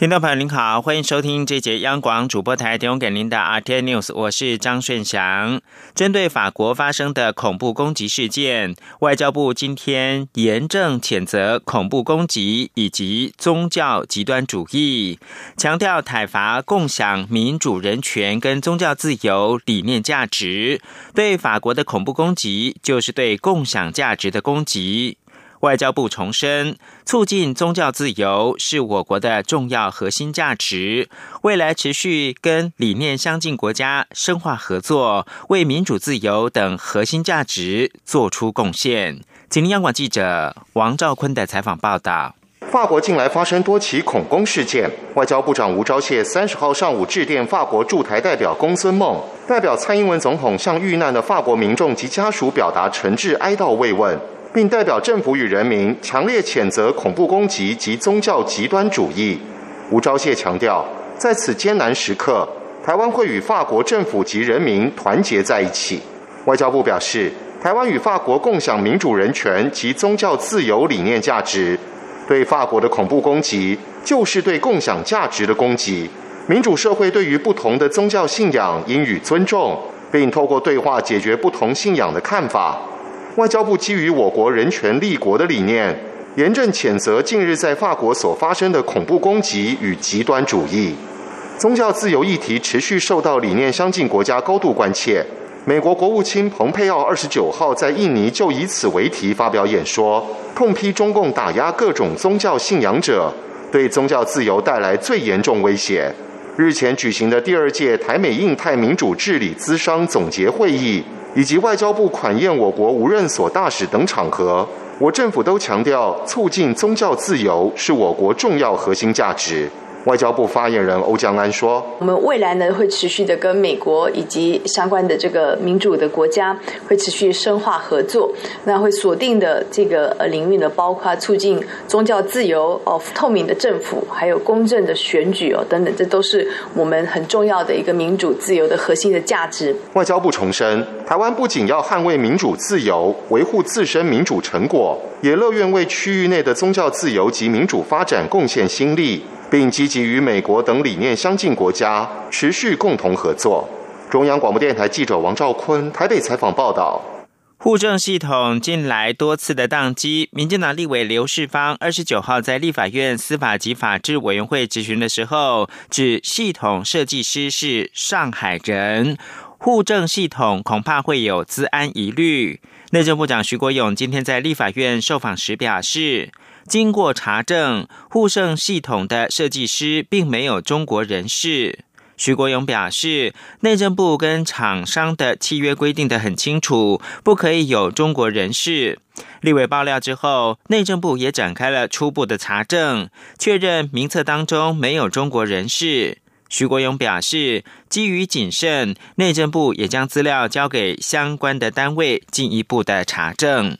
听众朋友您好，欢迎收听这节央广主播台提供给您的 RT News，我是张顺祥。针对法国发生的恐怖攻击事件，外交部今天严正谴责恐怖攻击以及宗教极端主义，强调台伐共享民主、人权跟宗教自由理念价值。对法国的恐怖攻击，就是对共享价值的攻击。外交部重申，促进宗教自由是我国的重要核心价值。未来持续跟理念相近国家深化合作，为民主自由等核心价值做出贡献。请央广记者王兆坤的采访报道。法国近来发生多起恐攻事件，外交部长吴钊燮三十号上午致电法国驻台代表公孙梦，代表蔡英文总统向遇难的法国民众及家属表达诚挚哀悼慰问。并代表政府与人民强烈谴责恐怖攻击及宗教极端主义。吴钊燮强调，在此艰难时刻，台湾会与法国政府及人民团结在一起。外交部表示，台湾与法国共享民主、人权及宗教自由理念价值，对法国的恐怖攻击就是对共享价值的攻击。民主社会对于不同的宗教信仰应予尊重，并透过对话解决不同信仰的看法。外交部基于我国人权立国的理念，严正谴责近日在法国所发生的恐怖攻击与极端主义。宗教自由议题持续受到理念相近国家高度关切。美国国务卿蓬佩奥二十九号在印尼就以此为题发表演说，痛批中共打压各种宗教信仰者，对宗教自由带来最严重威胁。日前举行的第二届台美印太民主治理咨商总结会议。以及外交部款宴我国无任所大使等场合，我政府都强调促进宗教自由是我国重要核心价值。外交部发言人欧江安说：“我们未来呢会持续的跟美国以及相关的这个民主的国家会持续深化合作。那会锁定的这个呃领域呢，包括促进宗教自由哦、透明的政府，还有公正的选举哦等等，这都是我们很重要的一个民主自由的核心的价值。”外交部重申，台湾不仅要捍卫民主自由，维护自身民主成果，也乐愿为区域内的宗教自由及民主发展贡献心力。并积极与美国等理念相近国家持续共同合作。中央广播电台记者王兆坤台北采访报道。户政系统近来多次的宕机，民进党立委刘世芳二十九号在立法院司法及法制委员会质询的时候，指系统设计师是上海人，户政系统恐怕会有资安疑虑。内政部长徐国勇今天在立法院受访时表示。经过查证，沪盛系统的设计师并没有中国人士。徐国勇表示，内政部跟厂商的契约规定的很清楚，不可以有中国人士。立委爆料之后，内政部也展开了初步的查证，确认名册当中没有中国人士。徐国勇表示，基于谨慎，内政部也将资料交给相关的单位进一步的查证。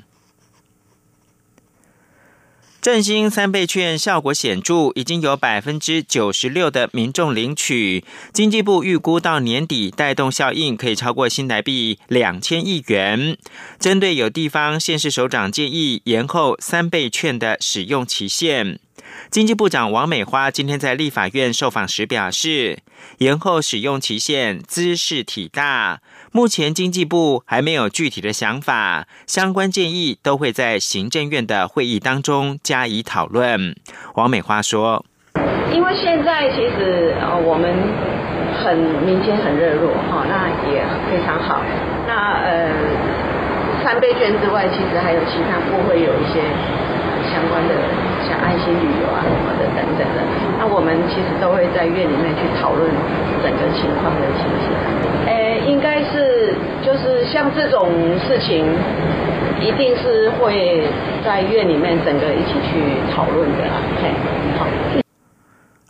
振兴三倍券效果显著，已经有百分之九十六的民众领取。经济部预估到年底带动效应可以超过新台币两千亿元。针对有地方县市首长建议延后三倍券的使用期限。经济部长王美花今天在立法院受访时表示，延后使用期限姿势体大，目前经济部还没有具体的想法，相关建议都会在行政院的会议当中加以讨论。王美花说：“因为现在其实呃我们很民间很热络哈，那也非常好。那呃三倍券之外，其实还有其他部会有一些相关的。”像爱心旅游啊什么的等等的，那我们其实都会在院里面去讨论整个情况的情形。诶，应该是就是像这种事情，一定是会在院里面整个一起去讨论的啦。嘿，好。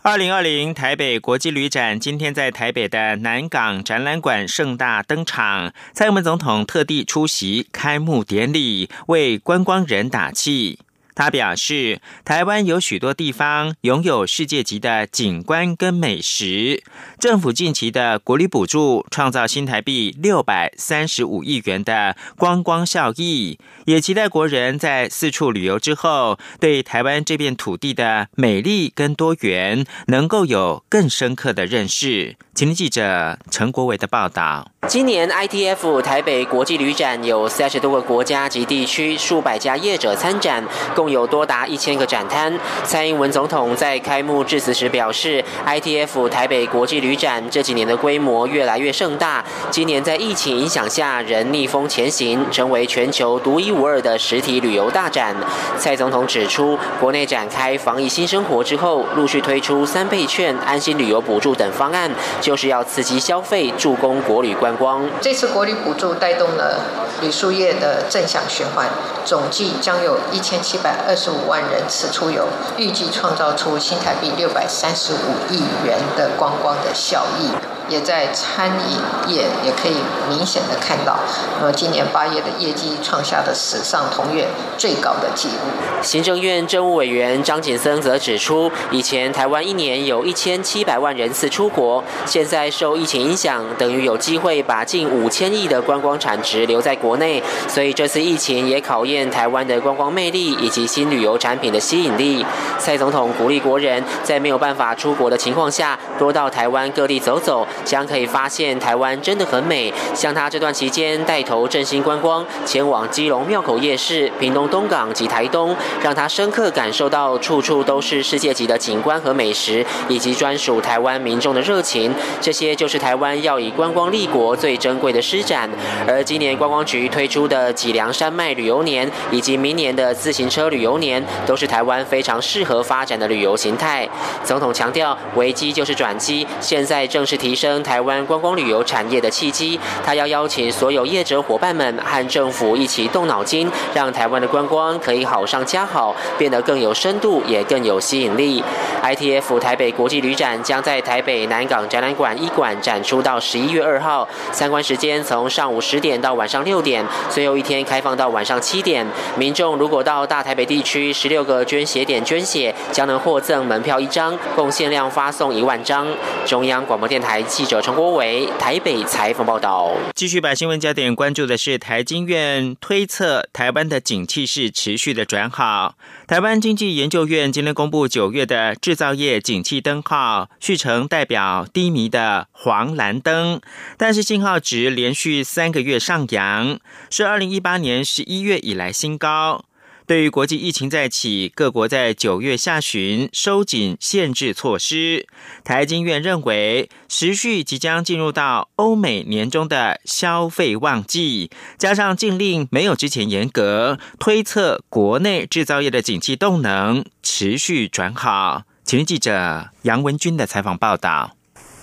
二零二零台北国际旅展今天在台北的南港展览馆盛大登场，蔡英文总统特地出席开幕典礼，为观光人打气。他表示，台湾有许多地方拥有世界级的景观跟美食。政府近期的国旅补助，创造新台币六百三十五亿元的观光效益，也期待国人在四处旅游之后，对台湾这片土地的美丽跟多元，能够有更深刻的认识。请听记者陈国伟的报道。今年 ITF 台北国际旅展有三十多个国家及地区数百家业者参展，共有多达一千个展摊。蔡英文总统在开幕致辞时表示，ITF 台北国际旅展这几年的规模越来越盛大，今年在疫情影响下仍逆风前行，成为全球独一无二的实体旅游大展。蔡总统指出，国内展开防疫新生活之后，陆续推出三倍券、安心旅游补助等方案，就是要刺激消费，助攻国旅观光。这次国旅补助带动了旅宿业的正向循环，总计将有一千七百二十五万人次出游，预计创造出新台币六百三十五亿元的观光的效益。也在餐饮业也可以明显的看到，那么今年八月的业绩创下的史上同月最高的纪录。行政院政务委员张景森则指出，以前台湾一年有一千七百万人次出国，现在受疫情影响，等于有机会把近五千亿的观光产值留在国内，所以这次疫情也考验台湾的观光魅力以及新旅游产品的吸引力。蔡总统鼓励国人在没有办法出国的情况下，多到台湾各地走走。将可以发现台湾真的很美。像他这段期间带头振兴观光，前往基隆庙口夜市、屏东东港及台东，让他深刻感受到处处都是世界级的景观和美食，以及专属台湾民众的热情。这些就是台湾要以观光立国最珍贵的施展。而今年观光局推出的脊梁山脉旅游年，以及明年的自行车旅游年，都是台湾非常适合发展的旅游形态。总统强调，危机就是转机，现在正是提升。台湾观光旅游产业的契机，他要邀请所有业者伙伴们和政府一起动脑筋，让台湾的观光可以好上加好，变得更有深度，也更有吸引力。ITF 台北国际旅展将在台北南港展览馆一馆展出到十一月二号，参观时间从上午十点到晚上六点，最后一天开放到晚上七点。民众如果到大台北地区十六个捐血点捐血，将能获赠门票一张，共限量发送一万张。中央广播电台。记者陈国伟台北采访报道。继续把新闻焦点关注的是，台经院推测台湾的景气是持续的转好。台湾经济研究院今天公布九月的制造业景气灯号，续成代表低迷的黄蓝灯，但是信号值连续三个月上扬，是二零一八年十一月以来新高。对于国际疫情再起，各国在九月下旬收紧限制措施。台经院认为，时序即将进入到欧美年中的消费旺季，加上禁令没有之前严格，推测国内制造业的景气动能持续转好。请记者杨文军的采访报道。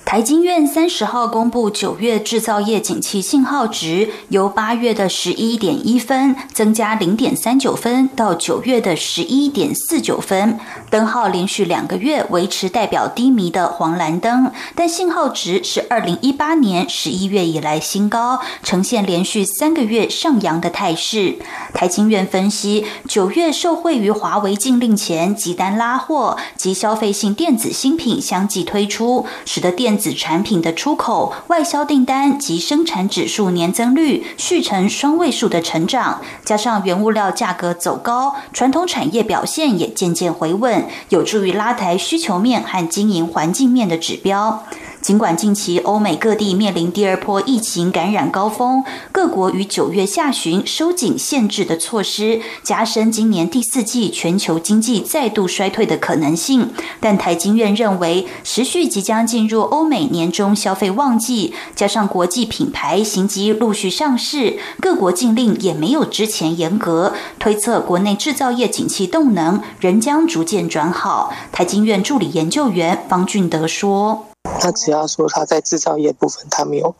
台经院三十号公布九月制造业景气信号值，由八月的十一点一分增加零点三九分，到九月的十一点四九分。灯号连续两个月维持代表低迷的黄蓝灯，但信号值是二零一八年十一月以来新高，呈现连续三个月上扬的态势。台经院分析，九月受惠于华为禁令前急单拉货及消费性电子新品相继推出，使得电子产品的出口、外销订单及生产指数年增率续成双位数的成长，加上原物料价格走高，传统产业表现也渐渐回稳，有助于拉抬需求面和经营环境面的指标。尽管近期欧美各地面临第二波疫情感染高峰，各国于九月下旬收紧限制的措施，加深今年第四季全球经济再度衰退的可能性。但台经院认为，持续即将进入欧美年终消费旺季，加上国际品牌新机陆续上市，各国禁令也没有之前严格，推测国内制造业景气动能仍将逐渐转好。台经院助理研究员方俊德说。那只要说他在制造业部分，他没有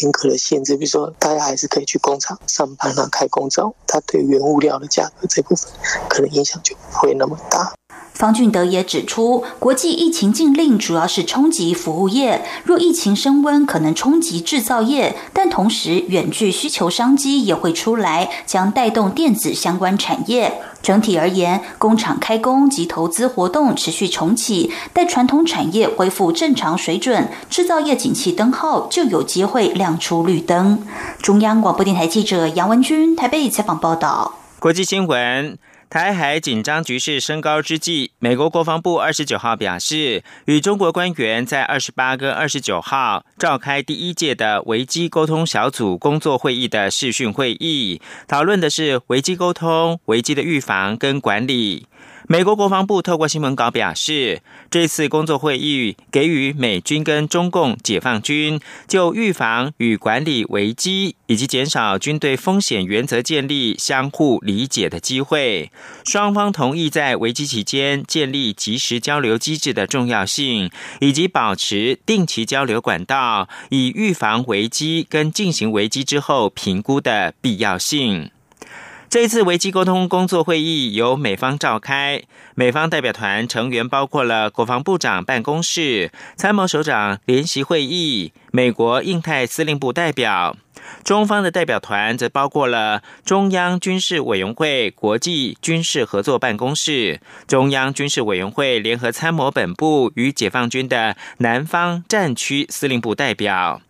严格的限制，比如说大家还是可以去工厂上班啊，开工厂，他对原物料的价格这部分可能影响就不会那么大。方俊德也指出，国际疫情禁令主要是冲击服务业，若疫情升温，可能冲击制造业，但同时远距需求商机也会出来，将带动电子相关产业。整体而言，工厂开工及投资活动持续重启，待传统产业恢复正常水准，制造业景气灯号就有机会亮出绿灯。中央广播电台记者杨文君台北采访报道。国际新闻。台海紧张局势升高之际，美国国防部二十九号表示，与中国官员在二十八跟二十九号召开第一届的危机沟通小组工作会议的视讯会议，讨论的是危机沟通、危机的预防跟管理。美国国防部透过新闻稿表示，这次工作会议给予美军跟中共解放军就预防与管理危机以及减少军队风险原则建立相互理解的机会。双方同意在危机期间建立及时交流机制的重要性，以及保持定期交流管道，以预防危机跟进行危机之后评估的必要性。这一次危机沟通工作会议由美方召开，美方代表团成员包括了国防部长办公室、参谋首长联席会议、美国印太司令部代表；中方的代表团则包括了中央军事委员会国际军事合作办公室、中央军事委员会联合参谋本部与解放军的南方战区司令部代表。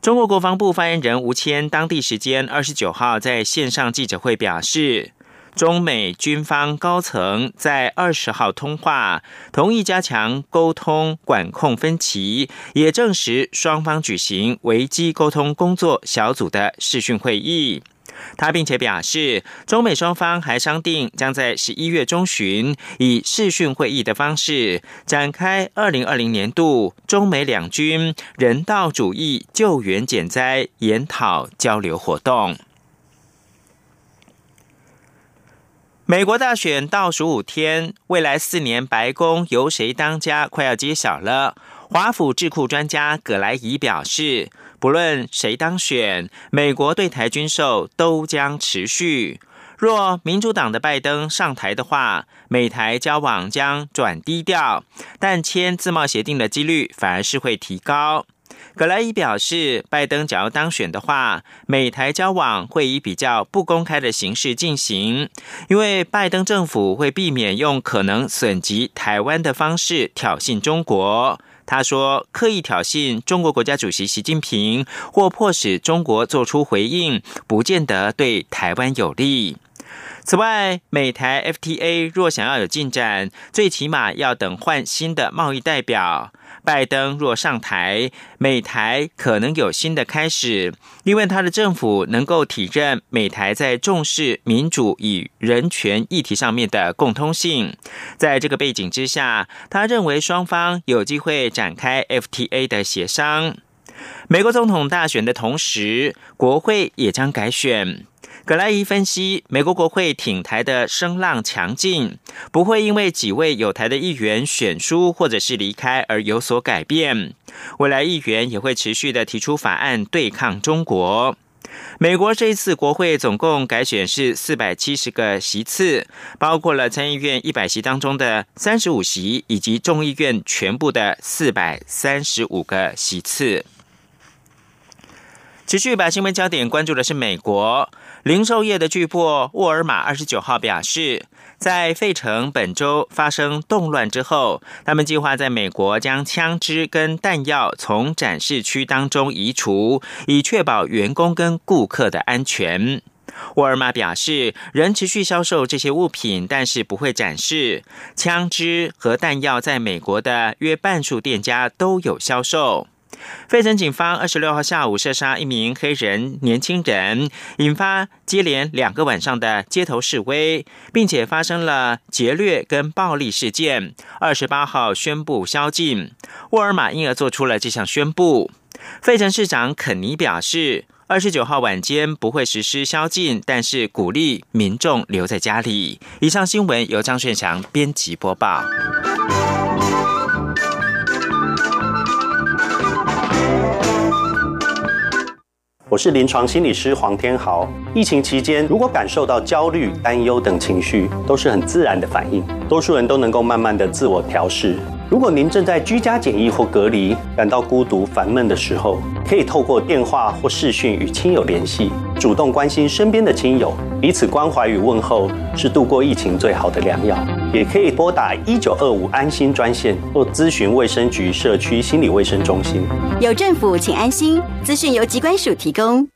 中国国防部发言人吴谦当地时间二十九号在线上记者会表示，中美军方高层在二十号通话，同意加强沟通管控分歧，也证实双方举行危机沟通工作小组的视讯会议。他并且表示，中美双方还商定将在十一月中旬以视讯会议的方式展开二零二零年度中美两军人道主义救援减灾研讨交流活动。美国大选倒数五天，未来四年白宫由谁当家快要揭晓了。华府智库专家葛莱仪表示。不论谁当选，美国对台军售都将持续。若民主党的拜登上台的话，美台交往将转低调，但签自贸协定的几率反而是会提高。格莱伊表示，拜登只要当选的话，美台交往会以比较不公开的形式进行，因为拜登政府会避免用可能损及台湾的方式挑衅中国。他说：“刻意挑衅中国国家主席习近平，或迫使中国做出回应，不见得对台湾有利。”此外，美台 FTA 若想要有进展，最起码要等换新的贸易代表。拜登若上台，美台可能有新的开始，因为他的政府能够体认美台在重视民主与人权议题上面的共通性。在这个背景之下，他认为双方有机会展开 FTA 的协商。美国总统大选的同时，国会也将改选。格莱伊分析，美国国会挺台的声浪强劲，不会因为几位有台的议员选书或者是离开而有所改变。未来议员也会持续的提出法案对抗中国。美国这一次国会总共改选是四百七十个席次，包括了参议院一百席当中的三十五席，以及众议院全部的四百三十五个席次。持续把新闻焦点关注的是美国。零售业的巨擘沃尔玛二十九号表示，在费城本周发生动乱之后，他们计划在美国将枪支跟弹药从展示区当中移除，以确保员工跟顾客的安全。沃尔玛表示，仍持续销售这些物品，但是不会展示枪支和弹药。在美国的约半数店家都有销售。费城警方二十六号下午射杀一名黑人年轻人，引发接连两个晚上的街头示威，并且发生了劫掠跟暴力事件。二十八号宣布宵禁，沃尔玛因而做出了这项宣布。费城市长肯尼表示，二十九号晚间不会实施宵禁，但是鼓励民众留在家里。以上新闻由张炫祥编辑播报。我是临床心理师黄天豪。疫情期间，如果感受到焦虑、担忧等情绪，都是很自然的反应，多数人都能够慢慢的自我调试。如果您正在居家检疫或隔离，感到孤独、烦闷的时候，可以透过电话或视讯与亲友联系，主动关心身边的亲友，彼此关怀与问候是度过疫情最好的良药。也可以拨打一九二五安心专线或咨询卫生局社区心理卫生中心。有政府，请安心。资讯由机关署提供。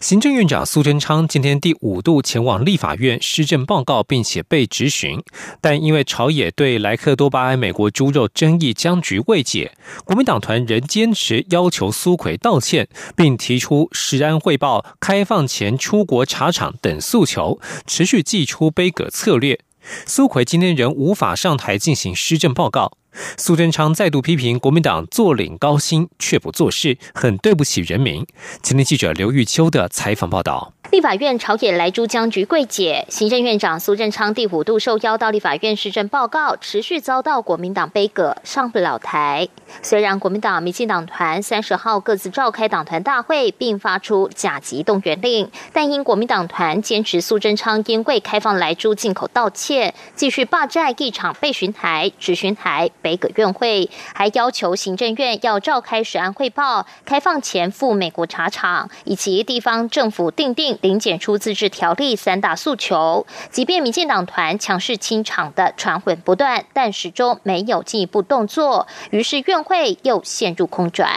行政院长苏贞昌今天第五度前往立法院施政报告，并且被质询，但因为朝野对莱克多巴胺美国猪肉争议僵局未解，国民党团仍坚持要求苏奎道歉，并提出食安汇报、开放前出国查厂等诉求，持续祭出杯葛策略。苏奎今天仍无法上台进行施政报告。苏贞昌再度批评国民党坐领高薪却不做事，很对不起人民。今天记者刘玉秋的采访报道。立法院朝野来珠僵局柜解，行政院长苏振昌第五度受邀到立法院施政报告，持续遭到国民党杯葛，上不了台。虽然国民党、民进党团三十号各自召开党团大会，并发出甲级动员令，但因国民党团坚持苏贞昌应柜开放来珠进口道歉，继续霸占一场备询台、质询台、北葛院会，还要求行政院要召开实案汇报、开放前赴美国查厂，以及地方政府定定。零检出自治条例三大诉求，即便民进党团强势清场的传闻不断，但始终没有进一步动作，于是院会又陷入空转。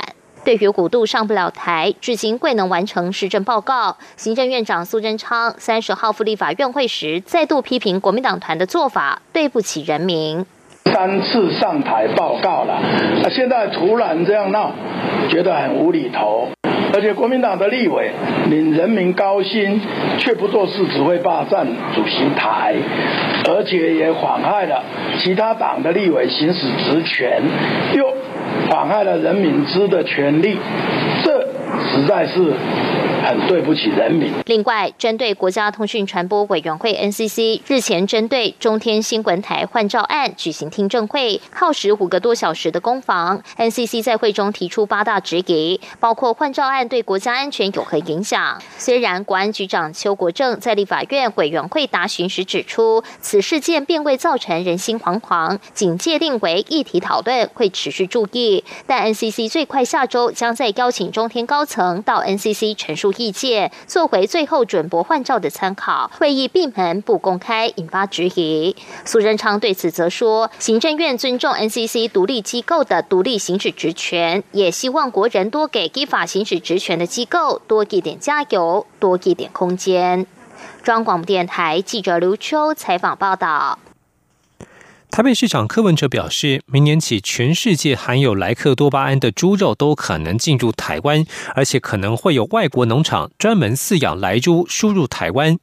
对于古度上不了台，至今未能完成施政报告，行政院长苏贞昌三十号赴立法院会时，再度批评国民党团的做法对不起人民。三次上台报告了，现在突然这样闹，觉得很无厘头。而且国民党的立委领人民高薪，却不做事，只会霸占主席台，而且也妨害了其他党的立委行使职权，又妨害了人民知的权利，这实在是。很对不起人民。另外，针对国家通讯传播委员会 NCC 日前针对中天新闻台换照案举行听证会，耗时五个多小时的攻防，NCC 在会中提出八大质疑，包括换照案对国家安全有何影响。虽然国安局长邱国正在立法院委员会答询时指出，此事件并未造成人心惶惶，仅界定为议题讨论，会持续注意。但 NCC 最快下周将在邀请中天高层到 NCC 陈述。意见作为最后准驳换照的参考，会议闭门不公开，引发质疑。苏贞昌对此则说，行政院尊重 NCC 独立机构的独立行使职权，也希望国人多给依法行使职权的机构多一点加油，多一点空间。中央广播电台记者刘秋采访报道。台北市长柯文哲表示，明年起，全世界含有莱克多巴胺的猪肉都可能进入台湾，而且可能会有外国农场专门饲养莱猪输入台湾。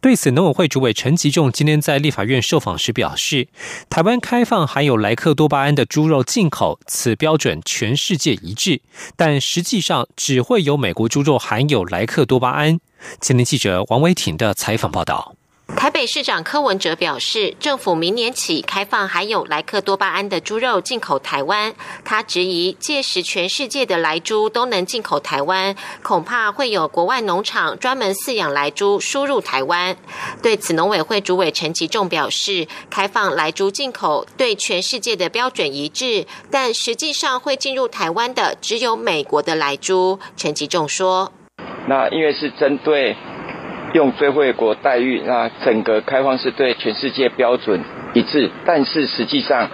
对此，农委会主委陈吉仲今天在立法院受访时表示，台湾开放含有莱克多巴胺的猪肉进口，此标准全世界一致，但实际上只会有美国猪肉含有莱克多巴胺。前年记者王维婷的采访报道。台北市长柯文哲表示，政府明年起开放含有莱克多巴胺的猪肉进口台湾。他质疑，届时全世界的莱猪都能进口台湾，恐怕会有国外农场专门饲养莱猪输入台湾。对此，农委会主委陈其仲表示，开放莱猪进口对全世界的标准一致，但实际上会进入台湾的只有美国的莱猪。陈其仲说：“那因为是针对。”用最惠国待遇，那整个开放是对全世界标准一致，但是实际上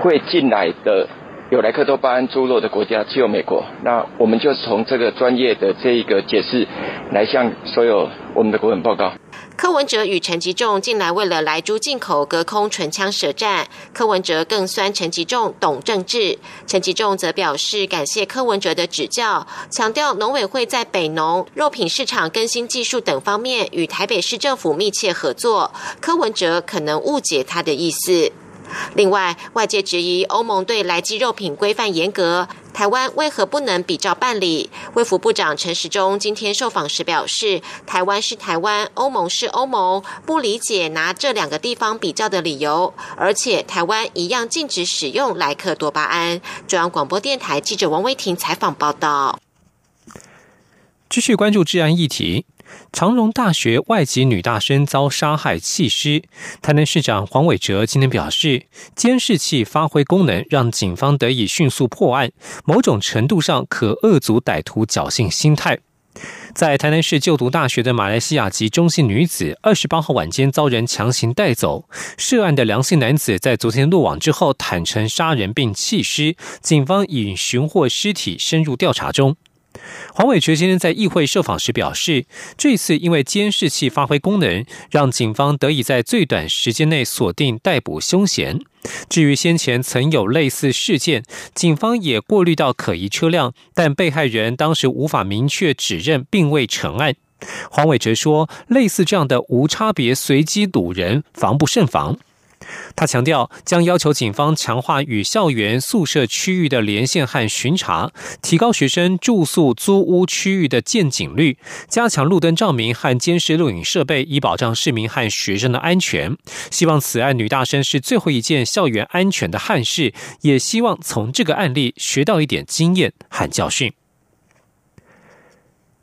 会进来的有莱克多巴胺猪肉的国家只有美国。那我们就从这个专业的这一个解释来向所有我们的国人报告。柯文哲与陈吉仲近来为了来猪进口隔空唇枪舌战，柯文哲更酸陈吉仲懂政治，陈吉仲则表示感谢柯文哲的指教，强调农委会在北农肉品市场更新技术等方面与台北市政府密切合作。柯文哲可能误解他的意思。另外，外界质疑欧盟对来鸡肉品规范严格，台湾为何不能比照办理？卫福部长陈时中今天受访时表示，台湾是台湾，欧盟是欧盟，不理解拿这两个地方比较的理由。而且，台湾一样禁止使用莱克多巴胺。中央广播电台记者王威婷采访报道。继续关注治安议题。长荣大学外籍女大生遭杀害弃尸，台南市长黄伟哲今天表示，监视器发挥功能，让警方得以迅速破案，某种程度上可遏阻歹徒侥幸心态。在台南市就读大学的马来西亚籍中性女子，二十八号晚间遭人强行带走，涉案的梁姓男子在昨天落网之后坦承杀人并弃尸，警方已寻获尸体，深入调查中。黄伟哲今天在议会受访时表示，这次因为监视器发挥功能，让警方得以在最短时间内锁定逮捕凶嫌。至于先前曾有类似事件，警方也过滤到可疑车辆，但被害人当时无法明确指认，并未成案。黄伟哲说，类似这样的无差别随机堵人，防不胜防。他强调，将要求警方强化与校园宿舍区域的连线和巡查，提高学生住宿租屋区域的见警率，加强路灯照明和监视录影设备，以保障市民和学生的安全。希望此案女大生是最后一件校园安全的憾事，也希望从这个案例学到一点经验和教训。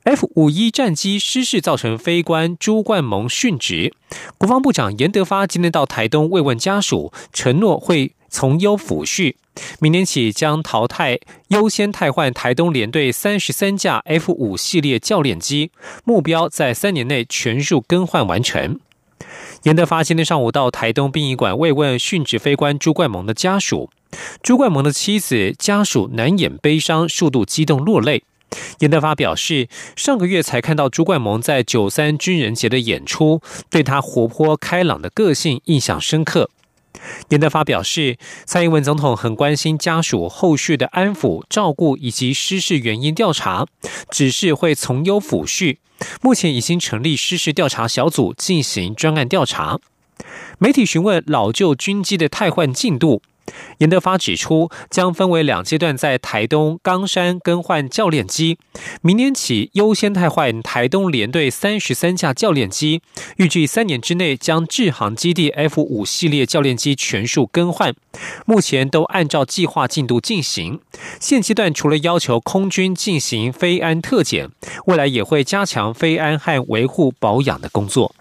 F 五一战机失事造成飞官朱冠蒙殉职，国防部长严德发今天到台东慰问家属，承诺会从优抚恤，明年起将淘汰优先汰换台东联队三十三架 F 五系列教练机，目标在三年内全数更换完成。严德发今天上午到台东殡仪馆慰问殉职飞官朱冠蒙的家属，朱冠蒙的妻子家属难掩悲伤，数度激动落泪。严德发表示，上个月才看到朱冠蒙在九三军人节的演出，对他活泼开朗的个性印象深刻。严德发表示，蔡英文总统很关心家属后续的安抚、照顾以及失事原因调查，只是会从优抚恤。目前已经成立失事调查小组进行专案调查。媒体询问老旧军机的汰换进度。严德发指出，将分为两阶段，在台东冈山更换教练机，明年起优先汰换台东联队三十三架教练机，预计三年之内将制航基地 F 五系列教练机全数更换，目前都按照计划进度进行。现阶段除了要求空军进行飞安特检，未来也会加强飞安和维护保养的工作。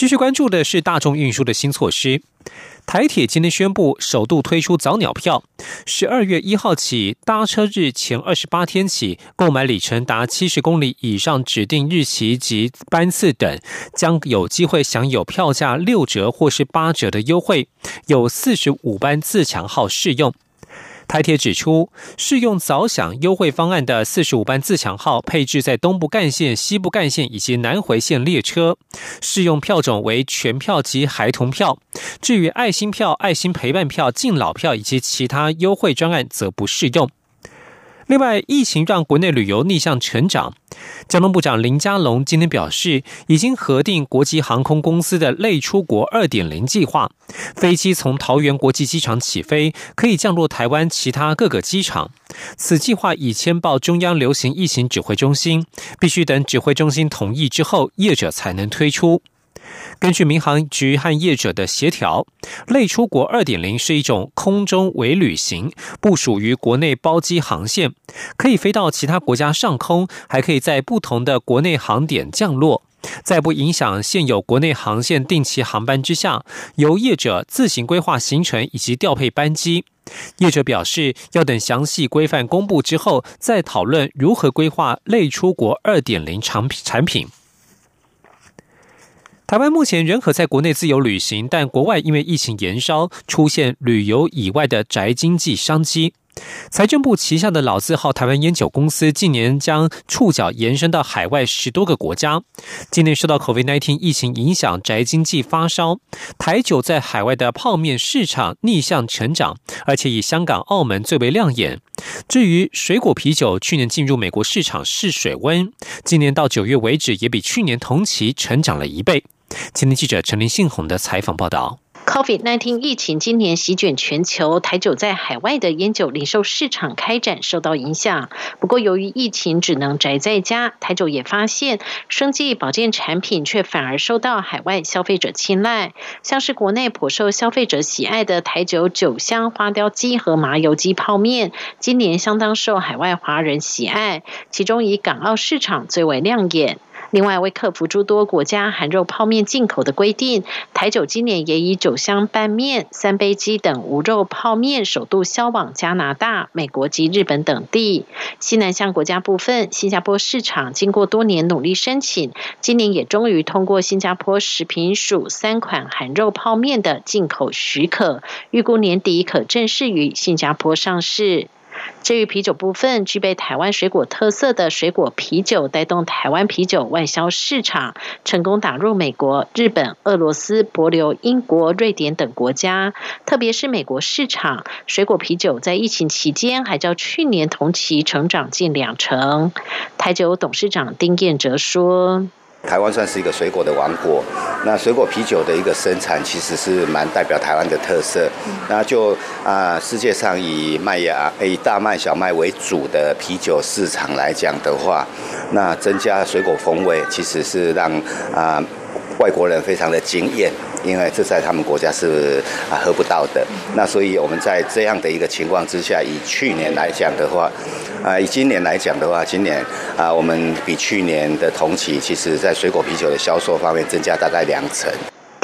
继续关注的是大众运输的新措施。台铁今天宣布，首度推出早鸟票，十二月一号起，搭车日前二十八天起，购买里程达七十公里以上指定日期及班次等，将有机会享有票价六折或是八折的优惠，有四十五班自强号适用。台铁指出，适用早享优惠方案的四十五班自强号配置在东部干线、西部干线以及南回线列车，适用票种为全票及孩童票。至于爱心票、爱心陪伴票、敬老票以及其他优惠专案，则不适用。另外，疫情让国内旅游逆向成长。交通部长林佳龙今天表示，已经核定国际航空公司的类出国二点零计划，飞机从桃园国际机场起飞，可以降落台湾其他各个机场。此计划已签报中央流行疫情指挥中心，必须等指挥中心同意之后，业者才能推出。根据民航局和业者的协调，类出国二点零是一种空中微旅行，不属于国内包机航线，可以飞到其他国家上空，还可以在不同的国内航点降落，在不影响现有国内航线定期航班之下，由业者自行规划行程以及调配班机。业者表示，要等详细规范公布之后，再讨论如何规划类出国二点零产产品。台湾目前仍可在国内自由旅行，但国外因为疫情延烧，出现旅游以外的宅经济商机。财政部旗下的老字号台湾烟酒公司，近年将触角延伸到海外十多个国家。今年受到 COVID-19 疫情影响，宅经济发烧，台酒在海外的泡面市场逆向成长，而且以香港、澳门最为亮眼。至于水果啤酒，去年进入美国市场试水温，今年到九月为止，也比去年同期成长了一倍。今天记者陈林信宏的采访报道。COVID-19 疫情今年席卷全球，台酒在海外的烟酒零售市场开展受到影响。不过，由于疫情只能宅在家，台酒也发现，生计保健产品却反而受到海外消费者青睐。像是国内颇受消费者喜爱的台酒酒香花雕鸡和麻油鸡泡面，今年相当受海外华人喜爱，其中以港澳市场最为亮眼。另外，为克服诸多国家含肉泡面进口的规定，台酒今年也以酒香拌面、三杯鸡等无肉泡面首度销往加拿大、美国及日本等地。西南向国家部分，新加坡市场经过多年努力申请，今年也终于通过新加坡食品署三款含肉泡面的进口许可，预估年底可正式于新加坡上市。至于啤酒部分，具备台湾水果特色的水果啤酒，带动台湾啤酒外销市场，成功打入美国、日本、俄罗斯、博流、英国、瑞典等国家。特别是美国市场，水果啤酒在疫情期间还较去年同期成长近两成。台酒董事长丁彦哲说。台湾算是一个水果的王国，那水果啤酒的一个生产其实是蛮代表台湾的特色。那就啊，世界上以麦芽、以大麦、小麦为主的啤酒市场来讲的话，那增加水果风味，其实是让啊外国人非常的惊艳。因为这在他们国家是啊喝不到的，那所以我们在这样的一个情况之下，以去年来讲的话，啊以今年来讲的话，今年啊我们比去年的同期，其实在水果啤酒的销售方面增加大概两成。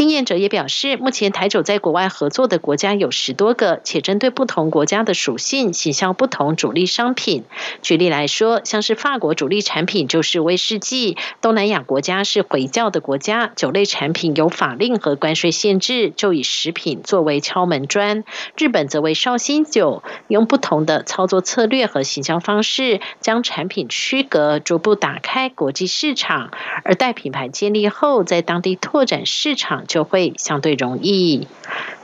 经验者也表示，目前台酒在国外合作的国家有十多个，且针对不同国家的属性，行销不同主力商品。举例来说，像是法国主力产品就是威士忌，东南亚国家是回教的国家，酒类产品有法令和关税限制，就以食品作为敲门砖。日本则为绍兴酒，用不同的操作策略和行销方式，将产品区隔，逐步打开国际市场。而待品牌建立后，在当地拓展市场。就会相对容易。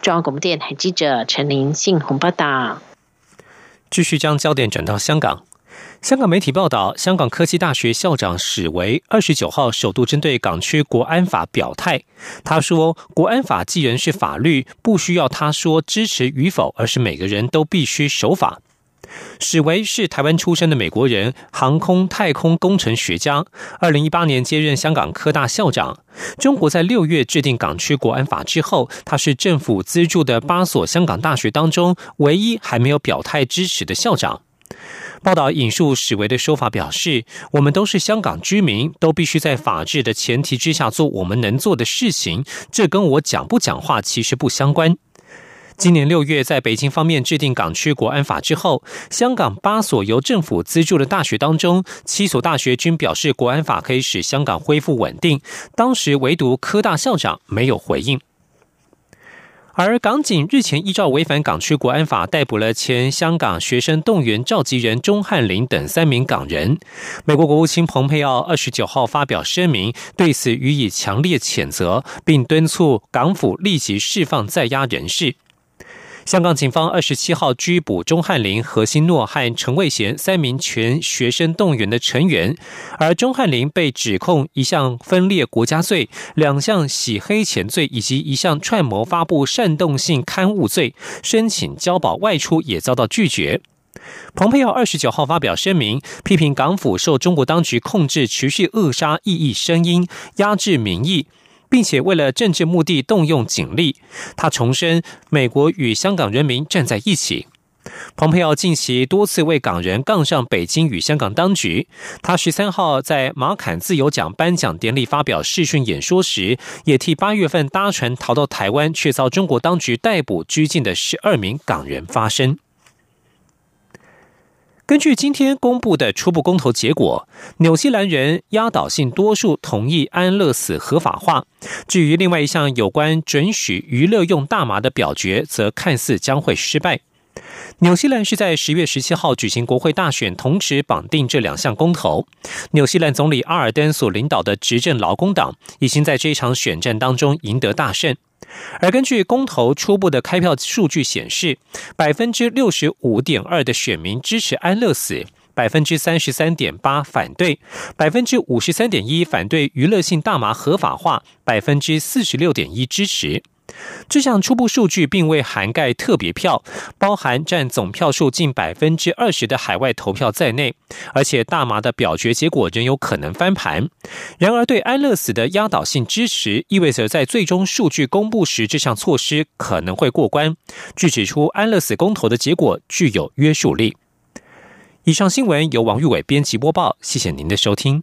中央广播电台记者陈林信红报道。继续将焦点转到香港。香港媒体报道，香港科技大学校长史维二十九号首度针对港区国安法表态。他说：“国安法既然是法律，不需要他说支持与否，而是每个人都必须守法。”史维是台湾出生的美国人，航空太空工程学家。二零一八年接任香港科大校长。中国在六月制定港区国安法之后，他是政府资助的八所香港大学当中唯一还没有表态支持的校长。报道引述史维的说法表示：“我们都是香港居民，都必须在法治的前提之下做我们能做的事情。这跟我讲不讲话其实不相关。”今年六月，在北京方面制定港区国安法之后，香港八所由政府资助的大学当中，七所大学均表示国安法可以使香港恢复稳定。当时唯独科大校长没有回应。而港警日前依照违反港区国安法，逮捕了前香港学生动员召集人钟汉林等三名港人。美国国务卿蓬佩奥二十九号发表声明，对此予以强烈谴责，并敦促港府立即释放在押人士。香港警方二十七号拘捕钟汉林、何新诺和陈卫贤三名全学生动员的成员，而钟汉林被指控一项分裂国家罪、两项洗黑钱罪以及一项串谋发布煽动性刊物罪，申请交保外出也遭到拒绝。蓬佩奥二十九号发表声明，批评港府受中国当局控制，持续扼杀异议声音，压制民意。并且为了政治目的动用警力，他重申美国与香港人民站在一起。蓬佩奥近期多次为港人杠上北京与香港当局。他十三号在马坎自由奖颁奖典礼发表视讯演说时，也替八月份搭船逃到台湾却遭中国当局逮捕拘禁的十二名港人发声。根据今天公布的初步公投结果，纽西兰人压倒性多数同意安乐死合法化。至于另外一项有关准许娱乐用大麻的表决，则看似将会失败。纽西兰是在十月十七号举行国会大选，同时绑定这两项公投。纽西兰总理阿尔登所领导的执政劳工党已经在这一场选战当中赢得大胜。而根据公投初步的开票数据显示，百分之六十五点二的选民支持安乐死，百分之三十三点八反对，百分之五十三点一反对娱乐性大麻合法化，百分之四十六点一支持。这项初步数据并未涵盖特别票，包含占总票数近百分之二十的海外投票在内，而且大麻的表决结果仍有可能翻盘。然而，对安乐死的压倒性支持，意味着在最终数据公布时，这项措施可能会过关。据指出，安乐死公投的结果具有约束力。以上新闻由王玉伟编辑播报，谢谢您的收听。